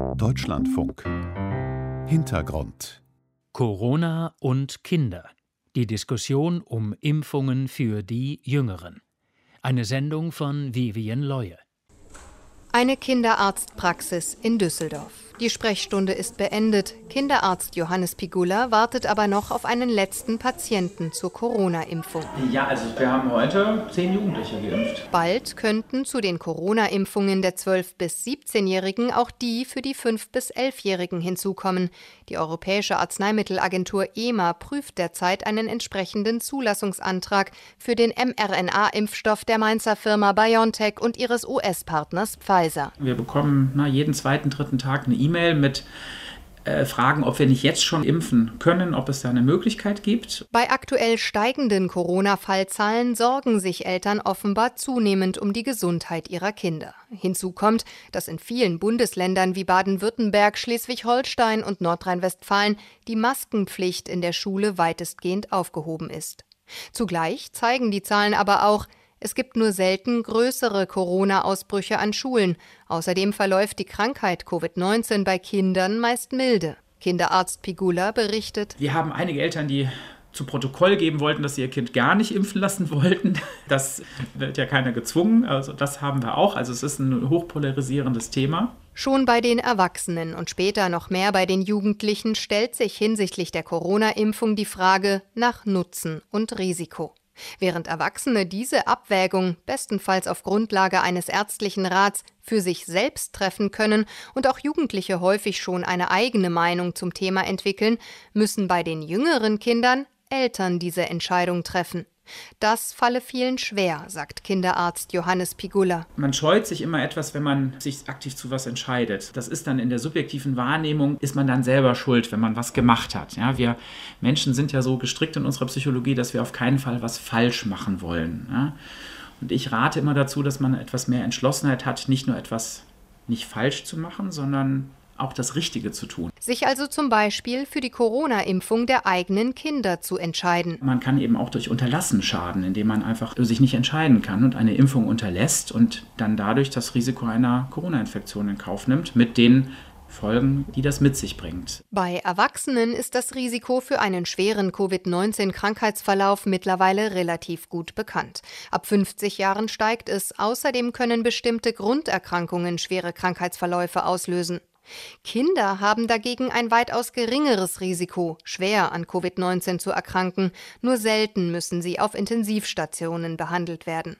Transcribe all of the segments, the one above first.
Deutschlandfunk Hintergrund Corona und Kinder. Die Diskussion um Impfungen für die Jüngeren. Eine Sendung von Vivian Leue. Eine Kinderarztpraxis in Düsseldorf. Die Sprechstunde ist beendet. Kinderarzt Johannes Pigula wartet aber noch auf einen letzten Patienten zur Corona-Impfung. Ja, also wir haben heute zehn Jugendliche geimpft. Bald könnten zu den Corona-Impfungen der 12- bis 17-Jährigen auch die für die 5- bis 11-Jährigen hinzukommen. Die Europäische Arzneimittelagentur EMA prüft derzeit einen entsprechenden Zulassungsantrag für den mRNA-Impfstoff der Mainzer Firma BioNTech und ihres US-Partners Pfizer. Wir bekommen na, jeden zweiten, dritten Tag eine E-Mail mit äh, Fragen, ob wir nicht jetzt schon impfen können, ob es da eine Möglichkeit gibt. Bei aktuell steigenden Corona-Fallzahlen sorgen sich Eltern offenbar zunehmend um die Gesundheit ihrer Kinder. Hinzu kommt, dass in vielen Bundesländern wie Baden-Württemberg, Schleswig-Holstein und Nordrhein-Westfalen die Maskenpflicht in der Schule weitestgehend aufgehoben ist. Zugleich zeigen die Zahlen aber auch, es gibt nur selten größere Corona-Ausbrüche an Schulen. Außerdem verläuft die Krankheit Covid-19 bei Kindern meist milde. Kinderarzt Pigula berichtet. Wir haben einige Eltern, die zu Protokoll geben wollten, dass sie ihr Kind gar nicht impfen lassen wollten. Das wird ja keiner gezwungen. Also das haben wir auch. Also es ist ein hochpolarisierendes Thema. Schon bei den Erwachsenen und später noch mehr bei den Jugendlichen stellt sich hinsichtlich der Corona-Impfung die Frage nach Nutzen und Risiko. Während Erwachsene diese Abwägung bestenfalls auf Grundlage eines ärztlichen Rats für sich selbst treffen können und auch Jugendliche häufig schon eine eigene Meinung zum Thema entwickeln, müssen bei den jüngeren Kindern Eltern diese Entscheidung treffen. Das falle vielen schwer, sagt Kinderarzt Johannes Pigula. Man scheut sich immer etwas, wenn man sich aktiv zu was entscheidet. Das ist dann in der subjektiven Wahrnehmung, ist man dann selber schuld, wenn man was gemacht hat. Ja, wir Menschen sind ja so gestrickt in unserer Psychologie, dass wir auf keinen Fall was falsch machen wollen. Ja? Und ich rate immer dazu, dass man etwas mehr Entschlossenheit hat, nicht nur etwas nicht falsch zu machen, sondern auch das Richtige zu tun. Sich also zum Beispiel für die Corona-Impfung der eigenen Kinder zu entscheiden. Man kann eben auch durch Unterlassen schaden, indem man einfach sich nicht entscheiden kann und eine Impfung unterlässt und dann dadurch das Risiko einer Corona-Infektion in Kauf nimmt, mit den Folgen, die das mit sich bringt. Bei Erwachsenen ist das Risiko für einen schweren Covid-19-Krankheitsverlauf mittlerweile relativ gut bekannt. Ab 50 Jahren steigt es. Außerdem können bestimmte Grunderkrankungen schwere Krankheitsverläufe auslösen. Kinder haben dagegen ein weitaus geringeres Risiko, schwer an Covid-19 zu erkranken. Nur selten müssen sie auf Intensivstationen behandelt werden.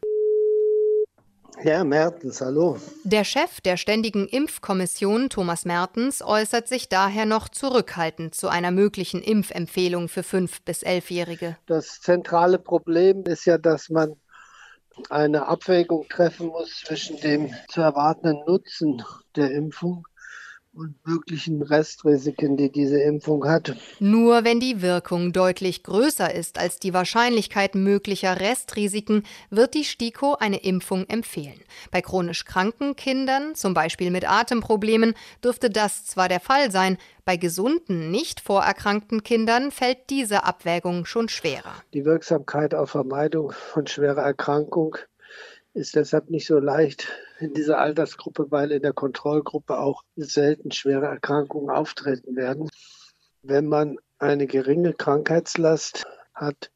Herr Mertens, hallo. Der Chef der Ständigen Impfkommission, Thomas Mertens, äußert sich daher noch zurückhaltend zu einer möglichen Impfempfehlung für 5- bis 11-Jährige. Das zentrale Problem ist ja, dass man eine Abwägung treffen muss zwischen dem zu erwartenden Nutzen der Impfung und möglichen Restrisiken, die diese Impfung hat. Nur wenn die Wirkung deutlich größer ist als die Wahrscheinlichkeit möglicher Restrisiken, wird die STIKO eine Impfung empfehlen. Bei chronisch kranken Kindern, zum Beispiel mit Atemproblemen, dürfte das zwar der Fall sein, bei gesunden, nicht vorerkrankten Kindern fällt diese Abwägung schon schwerer. Die Wirksamkeit auf Vermeidung von schwerer Erkrankung ist deshalb nicht so leicht in dieser Altersgruppe, weil in der Kontrollgruppe auch selten schwere Erkrankungen auftreten werden. Wenn man eine geringe Krankheitslast hat,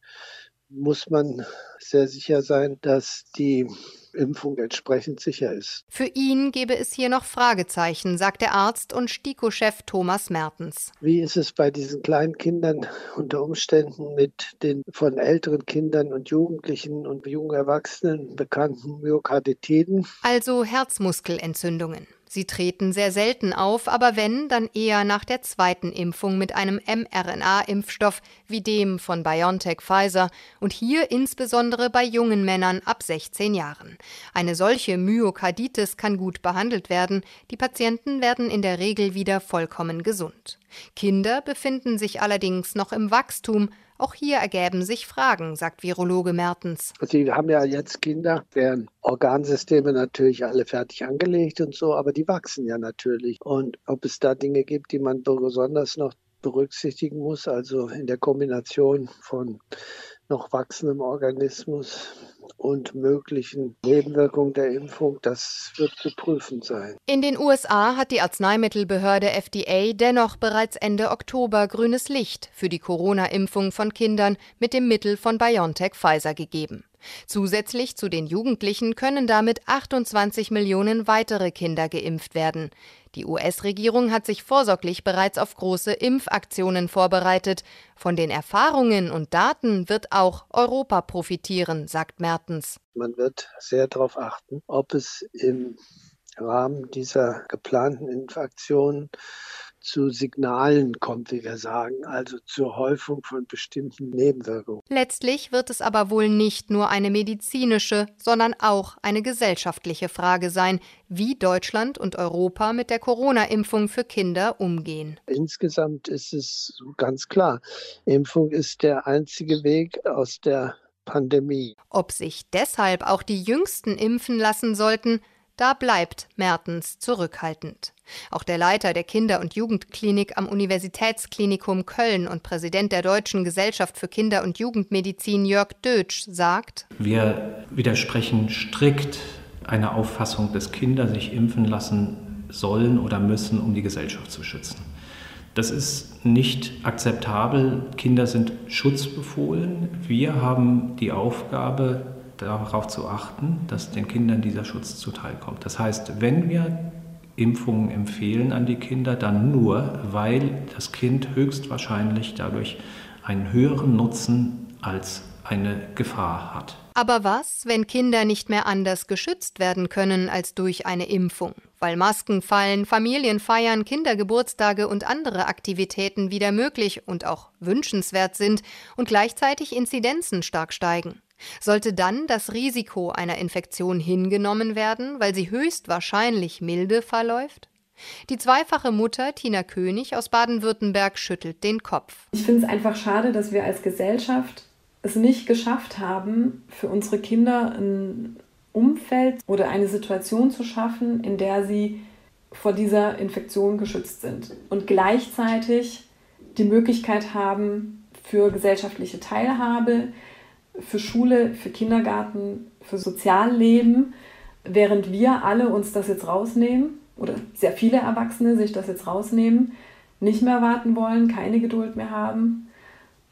muss man sehr sicher sein, dass die Impfung entsprechend sicher ist. Für ihn gebe es hier noch Fragezeichen, sagt der Arzt und STIKO-Chef Thomas Mertens. Wie ist es bei diesen kleinen Kindern unter Umständen mit den von älteren Kindern und Jugendlichen und jungen Erwachsenen bekannten Myokarditiden? Also Herzmuskelentzündungen. Sie treten sehr selten auf, aber wenn, dann eher nach der zweiten Impfung mit einem mRNA-Impfstoff wie dem von BioNTech Pfizer und hier insbesondere bei jungen Männern ab 16 Jahren. Eine solche Myokarditis kann gut behandelt werden, die Patienten werden in der Regel wieder vollkommen gesund. Kinder befinden sich allerdings noch im Wachstum, auch hier ergäben sich Fragen, sagt Virologe Mertens. Sie haben ja jetzt Kinder, deren Organsysteme natürlich alle fertig angelegt und so, aber die wachsen ja natürlich. Und ob es da Dinge gibt, die man besonders noch berücksichtigen muss, also in der Kombination von noch wachsendem Organismus und möglichen Nebenwirkungen der Impfung, das wird zu prüfen sein. In den USA hat die Arzneimittelbehörde FDA dennoch bereits Ende Oktober grünes Licht für die Corona-Impfung von Kindern mit dem Mittel von BioNTech Pfizer gegeben. Zusätzlich zu den Jugendlichen können damit 28 Millionen weitere Kinder geimpft werden. Die US-Regierung hat sich vorsorglich bereits auf große Impfaktionen vorbereitet. Von den Erfahrungen und Daten wird auch Europa profitieren, sagt Mertens. Man wird sehr darauf achten, ob es im Rahmen dieser geplanten Impfaktionen zu Signalen kommt, wie wir sagen, also zur Häufung von bestimmten Nebenwirkungen. Letztlich wird es aber wohl nicht nur eine medizinische, sondern auch eine gesellschaftliche Frage sein, wie Deutschland und Europa mit der Corona-Impfung für Kinder umgehen. Insgesamt ist es ganz klar, Impfung ist der einzige Weg aus der Pandemie. Ob sich deshalb auch die Jüngsten impfen lassen sollten, da bleibt Mertens zurückhaltend. Auch der Leiter der Kinder- und Jugendklinik am Universitätsklinikum Köln und Präsident der Deutschen Gesellschaft für Kinder- und Jugendmedizin Jörg Dötsch sagt, Wir widersprechen strikt einer Auffassung, dass Kinder sich impfen lassen sollen oder müssen, um die Gesellschaft zu schützen. Das ist nicht akzeptabel. Kinder sind schutzbefohlen. Wir haben die Aufgabe, darauf zu achten, dass den Kindern dieser Schutz zuteilkommt. Das heißt, wenn wir Impfungen empfehlen an die Kinder, dann nur, weil das Kind höchstwahrscheinlich dadurch einen höheren Nutzen als eine Gefahr hat. Aber was, wenn Kinder nicht mehr anders geschützt werden können als durch eine Impfung? Weil Masken fallen, Familien feiern, Kindergeburtstage und andere Aktivitäten wieder möglich und auch wünschenswert sind und gleichzeitig Inzidenzen stark steigen. Sollte dann das Risiko einer Infektion hingenommen werden, weil sie höchstwahrscheinlich milde verläuft? Die zweifache Mutter Tina König aus Baden-Württemberg schüttelt den Kopf. Ich finde es einfach schade, dass wir als Gesellschaft es nicht geschafft haben, für unsere Kinder ein Umfeld oder eine Situation zu schaffen, in der sie vor dieser Infektion geschützt sind und gleichzeitig die Möglichkeit haben für gesellschaftliche Teilhabe, für Schule, für Kindergarten, für Sozialleben, während wir alle uns das jetzt rausnehmen oder sehr viele Erwachsene sich das jetzt rausnehmen, nicht mehr warten wollen, keine Geduld mehr haben.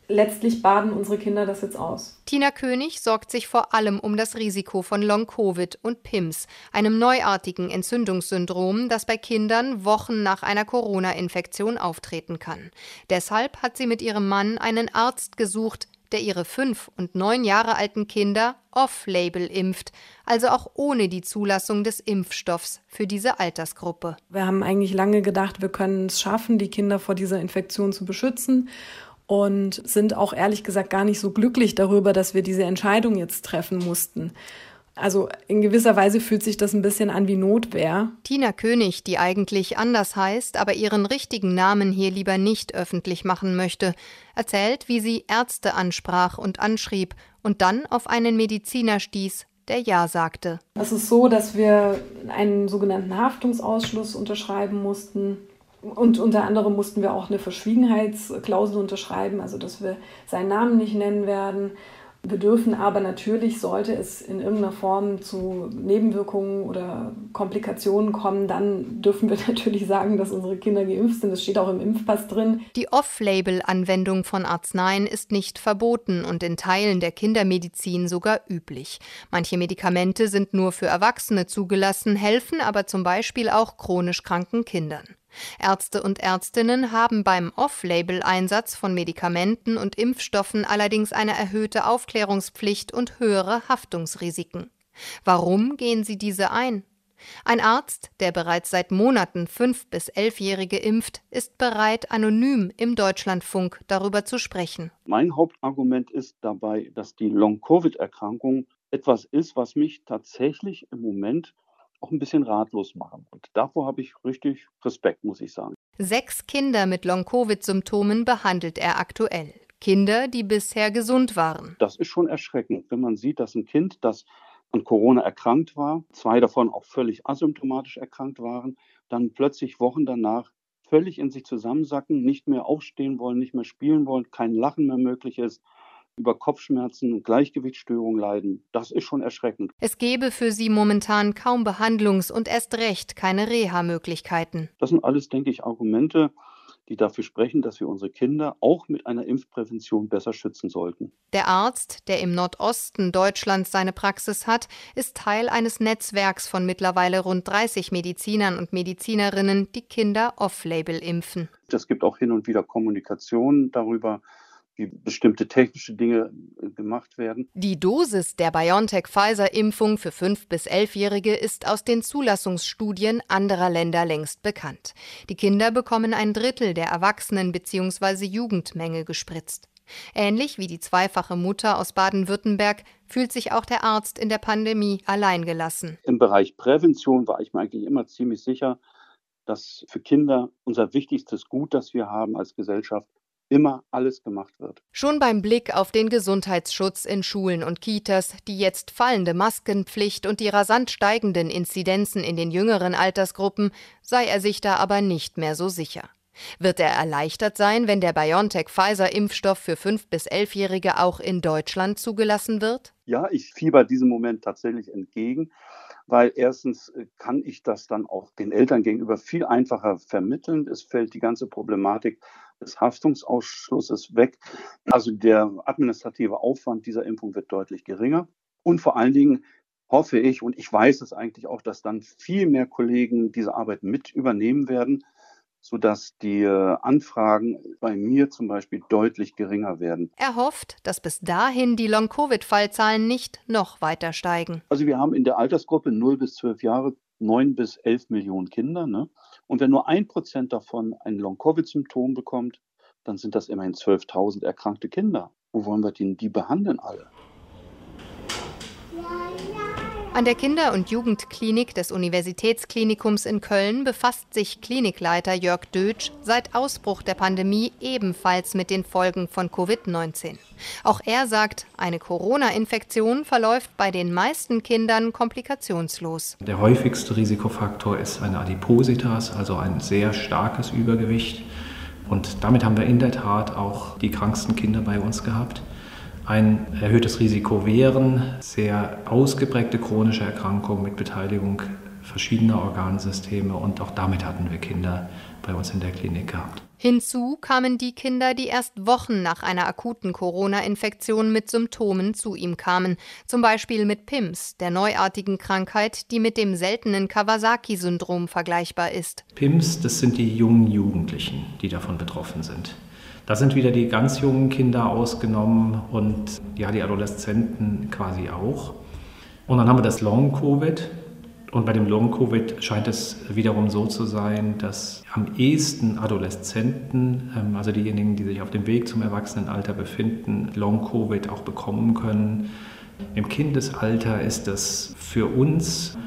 Letztlich baden unsere Kinder das jetzt aus. Tina König sorgt sich vor allem um das Risiko von Long-Covid und PIMS, einem neuartigen Entzündungssyndrom, das bei Kindern Wochen nach einer Corona-Infektion auftreten kann. Deshalb hat sie mit ihrem Mann einen Arzt gesucht, der ihre fünf und neun Jahre alten Kinder off-label impft, also auch ohne die Zulassung des Impfstoffs für diese Altersgruppe. Wir haben eigentlich lange gedacht, wir können es schaffen, die Kinder vor dieser Infektion zu beschützen und sind auch ehrlich gesagt gar nicht so glücklich darüber, dass wir diese Entscheidung jetzt treffen mussten. Also in gewisser Weise fühlt sich das ein bisschen an wie Notwehr. Tina König, die eigentlich anders heißt, aber ihren richtigen Namen hier lieber nicht öffentlich machen möchte, erzählt, wie sie Ärzte ansprach und anschrieb und dann auf einen Mediziner stieß, der Ja sagte. Es ist so, dass wir einen sogenannten Haftungsausschluss unterschreiben mussten. Und unter anderem mussten wir auch eine Verschwiegenheitsklausel unterschreiben, also dass wir seinen Namen nicht nennen werden. Wir dürfen aber natürlich, sollte es in irgendeiner Form zu Nebenwirkungen oder Komplikationen kommen, dann dürfen wir natürlich sagen, dass unsere Kinder geimpft sind. Das steht auch im Impfpass drin. Die Off-Label-Anwendung von Arzneien ist nicht verboten und in Teilen der Kindermedizin sogar üblich. Manche Medikamente sind nur für Erwachsene zugelassen, helfen aber zum Beispiel auch chronisch kranken Kindern. Ärzte und Ärztinnen haben beim Off-Label-Einsatz von Medikamenten und Impfstoffen allerdings eine erhöhte Aufklärungspflicht und höhere Haftungsrisiken. Warum gehen sie diese ein? Ein Arzt, der bereits seit Monaten fünf bis elfjährige impft, ist bereit, anonym im Deutschlandfunk darüber zu sprechen. Mein Hauptargument ist dabei, dass die Long-Covid-Erkrankung etwas ist, was mich tatsächlich im Moment auch ein bisschen ratlos machen. Und davor habe ich richtig Respekt, muss ich sagen. Sechs Kinder mit Long-Covid-Symptomen behandelt er aktuell. Kinder, die bisher gesund waren. Das ist schon erschreckend, wenn man sieht, dass ein Kind, das an Corona erkrankt war, zwei davon auch völlig asymptomatisch erkrankt waren, dann plötzlich Wochen danach völlig in sich zusammensacken, nicht mehr aufstehen wollen, nicht mehr spielen wollen, kein Lachen mehr möglich ist, über Kopfschmerzen und Gleichgewichtsstörungen leiden. Das ist schon erschreckend. Es gebe für sie momentan kaum Behandlungs- und erst recht keine Reha-Möglichkeiten. Das sind alles, denke ich, Argumente, die dafür sprechen, dass wir unsere Kinder auch mit einer Impfprävention besser schützen sollten. Der Arzt, der im Nordosten Deutschlands seine Praxis hat, ist Teil eines Netzwerks von mittlerweile rund 30 Medizinern und Medizinerinnen, die Kinder off-label impfen. Es gibt auch hin und wieder Kommunikation darüber, wie bestimmte technische Dinge äh, gemacht werden. Die Dosis der BioNTech-Pfizer-Impfung für 5- bis 11-Jährige ist aus den Zulassungsstudien anderer Länder längst bekannt. Die Kinder bekommen ein Drittel der Erwachsenen- bzw. Jugendmenge gespritzt. Ähnlich wie die zweifache Mutter aus Baden-Württemberg fühlt sich auch der Arzt in der Pandemie alleingelassen. Im Bereich Prävention war ich mir eigentlich immer ziemlich sicher, dass für Kinder unser wichtigstes Gut, das wir haben als Gesellschaft, immer alles gemacht wird. Schon beim Blick auf den Gesundheitsschutz in Schulen und Kitas, die jetzt fallende Maskenpflicht und die rasant steigenden Inzidenzen in den jüngeren Altersgruppen, sei er sich da aber nicht mehr so sicher. Wird er erleichtert sein, wenn der BioNTech-Pfizer-Impfstoff für 5- bis 11-Jährige auch in Deutschland zugelassen wird? Ja, ich fieber diesem Moment tatsächlich entgegen, weil erstens äh, kann ich das dann auch den Eltern gegenüber viel einfacher vermitteln. Es fällt die ganze Problematik des Haftungsausschlusses weg. Also der administrative Aufwand dieser Impfung wird deutlich geringer. Und vor allen Dingen hoffe ich, und ich weiß es eigentlich auch, dass dann viel mehr Kollegen diese Arbeit mit übernehmen werden, sodass die äh, Anfragen bei mir zum Beispiel deutlich geringer werden. Er hofft, dass bis dahin die Long-Covid-Fallzahlen nicht noch weiter steigen. Also wir haben in der Altersgruppe 0 bis 12 Jahre 9 bis 11 Millionen Kinder. Ne? Und wenn nur ein Prozent davon ein Long-Covid-Symptom bekommt, dann sind das immerhin 12.000 erkrankte Kinder. Wo wollen wir denn die behandeln alle? An der Kinder- und Jugendklinik des Universitätsklinikums in Köln befasst sich Klinikleiter Jörg Dötsch seit Ausbruch der Pandemie ebenfalls mit den Folgen von Covid-19. Auch er sagt, eine Corona-Infektion verläuft bei den meisten Kindern komplikationslos. Der häufigste Risikofaktor ist eine Adipositas, also ein sehr starkes Übergewicht. Und damit haben wir in der Tat auch die kranksten Kinder bei uns gehabt ein erhöhtes Risiko wären sehr ausgeprägte chronische Erkrankungen mit Beteiligung verschiedener Organsysteme und auch damit hatten wir Kinder bei uns in der Klinik gehabt. Hinzu kamen die Kinder, die erst Wochen nach einer akuten Corona-Infektion mit Symptomen zu ihm kamen, zum Beispiel mit PIMS, der neuartigen Krankheit, die mit dem seltenen Kawasaki-Syndrom vergleichbar ist. PIMS, das sind die jungen Jugendlichen, die davon betroffen sind. Da sind wieder die ganz jungen Kinder ausgenommen und ja, die Adoleszenten quasi auch. Und dann haben wir das Long-Covid. Und bei dem Long-Covid scheint es wiederum so zu sein, dass am ehesten Adoleszenten, ähm, also diejenigen, die sich auf dem Weg zum Erwachsenenalter befinden, Long-Covid auch bekommen können. Im Kindesalter ist das für uns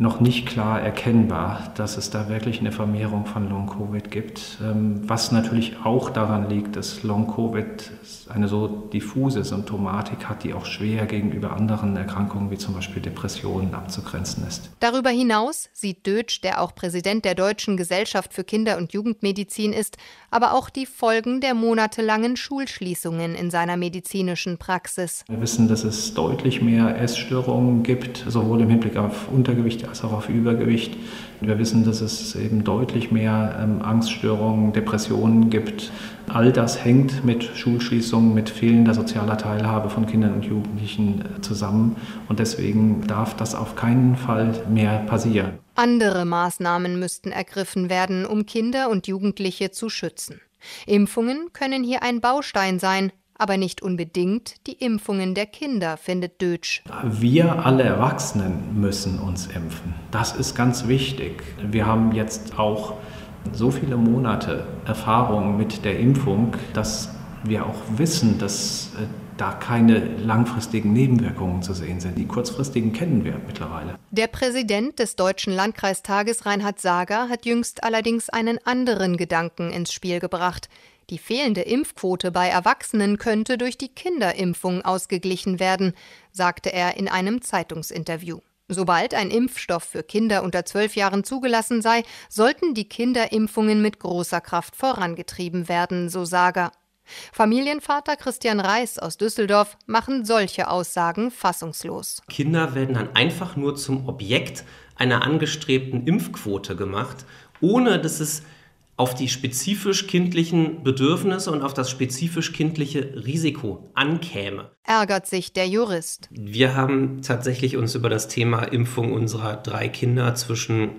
noch nicht klar erkennbar, dass es da wirklich eine Vermehrung von Long-Covid gibt. Ähm, was natürlich auch daran liegt, dass Long-Covid eine so diffuse Symptomatik hat, die auch schwer gegenüber anderen Erkrankungen wie zum Beispiel Depressionen abzugrenzen ist. Darüber hinaus sieht Dötsch, der auch Präsident der Deutschen Gesellschaft für Kinder- und Jugendmedizin ist, aber auch die Folgen der monatelangen Schulschließungen in seiner medizinischen Praxis. Wir wissen, dass es deutlich mehr Essstörungen gibt, sowohl im Hinblick auf Untergewicht als auch auf Übergewicht. Wir wissen, dass es eben deutlich mehr ähm, Angststörungen, Depressionen gibt. All das hängt mit Schulschließungen, mit fehlender sozialer Teilhabe von Kindern und Jugendlichen äh, zusammen. Und deswegen darf das auf keinen Fall mehr passieren. Andere Maßnahmen müssten ergriffen werden, um Kinder und Jugendliche zu schützen. Impfungen können hier ein Baustein sein, aber nicht unbedingt die Impfungen der Kinder, findet Dötsch. Wir alle Erwachsenen müssen uns impfen. Das ist ganz wichtig. Wir haben jetzt auch so viele Monate Erfahrung mit der Impfung, dass wir auch wissen, dass äh, da keine langfristigen Nebenwirkungen zu sehen sind. Die kurzfristigen kennen wir mittlerweile. Der Präsident des Deutschen Landkreistages Reinhard Sager hat jüngst allerdings einen anderen Gedanken ins Spiel gebracht. Die fehlende Impfquote bei Erwachsenen könnte durch die Kinderimpfung ausgeglichen werden, sagte er in einem Zeitungsinterview. Sobald ein Impfstoff für Kinder unter zwölf Jahren zugelassen sei, sollten die Kinderimpfungen mit großer Kraft vorangetrieben werden, so Sager. Familienvater Christian Reis aus Düsseldorf machen solche Aussagen fassungslos. Kinder werden dann einfach nur zum Objekt einer angestrebten Impfquote gemacht, ohne dass es auf die spezifisch kindlichen Bedürfnisse und auf das spezifisch kindliche Risiko ankäme. Ärgert sich der Jurist. Wir haben tatsächlich uns über das Thema Impfung unserer drei Kinder zwischen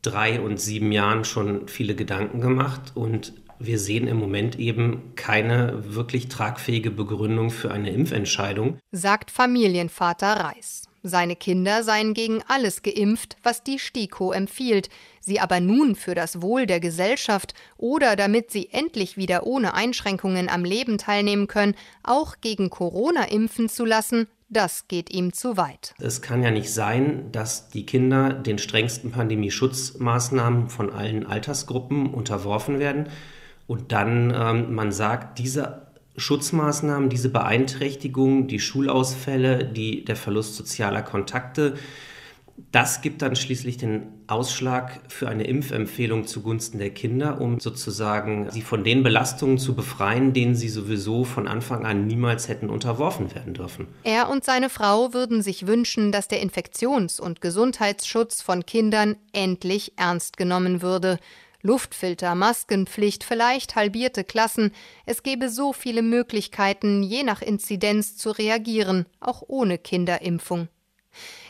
drei und sieben Jahren schon viele Gedanken gemacht und wir sehen im Moment eben keine wirklich tragfähige Begründung für eine Impfentscheidung, sagt Familienvater Reis. Seine Kinder seien gegen alles geimpft, was die STIKO empfiehlt, sie aber nun für das Wohl der Gesellschaft oder damit sie endlich wieder ohne Einschränkungen am Leben teilnehmen können, auch gegen Corona impfen zu lassen, das geht ihm zu weit. Es kann ja nicht sein, dass die Kinder den strengsten Pandemieschutzmaßnahmen von allen Altersgruppen unterworfen werden und dann ähm, man sagt, diese Schutzmaßnahmen, diese Beeinträchtigungen, die Schulausfälle, die, der Verlust sozialer Kontakte, das gibt dann schließlich den Ausschlag für eine Impfempfehlung zugunsten der Kinder, um sozusagen sie von den Belastungen zu befreien, denen sie sowieso von Anfang an niemals hätten unterworfen werden dürfen. Er und seine Frau würden sich wünschen, dass der Infektions- und Gesundheitsschutz von Kindern endlich ernst genommen würde. Luftfilter, Maskenpflicht, vielleicht halbierte Klassen. Es gäbe so viele Möglichkeiten, je nach Inzidenz zu reagieren, auch ohne Kinderimpfung.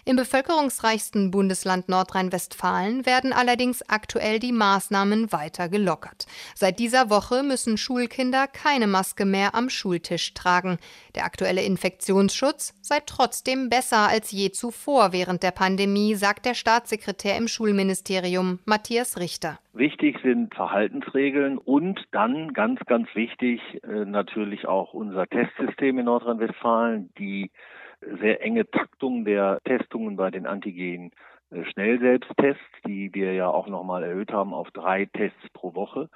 Im bevölkerungsreichsten Bundesland Nordrhein-Westfalen werden allerdings aktuell die Maßnahmen weiter gelockert. Seit dieser Woche müssen Schulkinder keine Maske mehr am Schultisch tragen. Der aktuelle Infektionsschutz sei trotzdem besser als je zuvor während der Pandemie, sagt der Staatssekretär im Schulministerium Matthias Richter. Wichtig sind Verhaltensregeln und dann ganz, ganz wichtig äh, natürlich auch unser Testsystem in Nordrhein-Westfalen, die sehr enge Taktung der Testungen bei den Antigen Schnellselbsttests, die wir ja auch nochmal erhöht haben auf drei Tests pro Woche.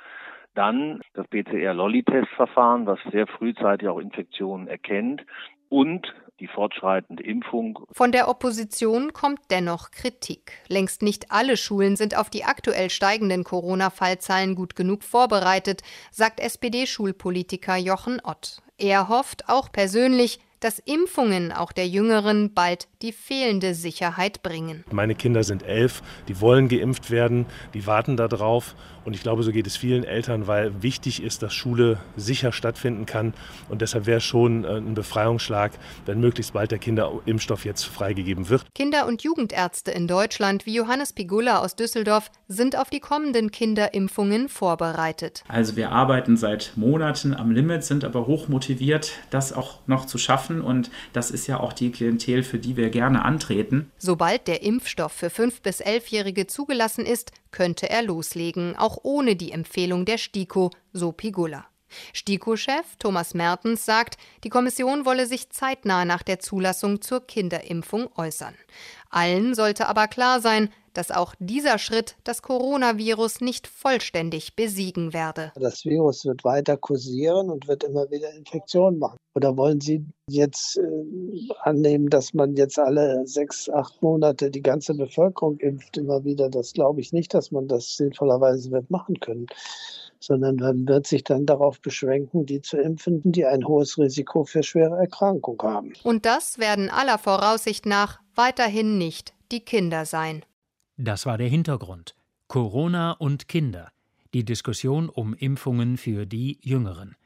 Dann das PCR-Lolly-Testverfahren, was sehr frühzeitig auch Infektionen erkennt. Und die fortschreitende Impfung. Von der Opposition kommt dennoch Kritik. Längst nicht alle Schulen sind auf die aktuell steigenden Corona-Fallzahlen gut genug vorbereitet, sagt SPD-Schulpolitiker Jochen Ott. Er hofft auch persönlich, dass Impfungen auch der Jüngeren bald die fehlende Sicherheit bringen. Meine Kinder sind elf, die wollen geimpft werden, die warten darauf. Und ich glaube, so geht es vielen Eltern, weil wichtig ist, dass Schule sicher stattfinden kann. Und deshalb wäre schon äh, ein Befreiungsschlag, wenn möglichst bald der Kinderimpfstoff jetzt freigegeben wird. Kinder- und Jugendärzte in Deutschland wie Johannes Pigula aus Düsseldorf sind auf die kommenden Kinderimpfungen vorbereitet. Also wir arbeiten seit Monaten am Limit, sind aber hoch motiviert, das auch noch zu schaffen. Und das ist ja auch die Klientel, für die wir gerne antreten. Sobald der Impfstoff für 5- bis 11-Jährige zugelassen ist, könnte er loslegen, auch ohne die Empfehlung der STIKO, so Pigula. STIKO-Chef Thomas Mertens sagt, die Kommission wolle sich zeitnah nach der Zulassung zur Kinderimpfung äußern. Allen sollte aber klar sein, dass auch dieser Schritt das Coronavirus nicht vollständig besiegen werde. Das Virus wird weiter kursieren und wird immer wieder Infektionen machen. Oder wollen Sie jetzt äh, annehmen, dass man jetzt alle sechs, acht Monate die ganze Bevölkerung impft immer wieder? Das glaube ich nicht, dass man das sinnvollerweise wird machen können sondern man wird sich dann darauf beschränken, die zu impfen, die ein hohes Risiko für schwere Erkrankung haben. Und das werden aller Voraussicht nach weiterhin nicht die Kinder sein. Das war der Hintergrund. Corona und Kinder. Die Diskussion um Impfungen für die Jüngeren.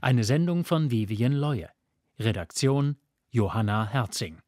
Eine Sendung von Vivian Leue. Redaktion Johanna Herzing.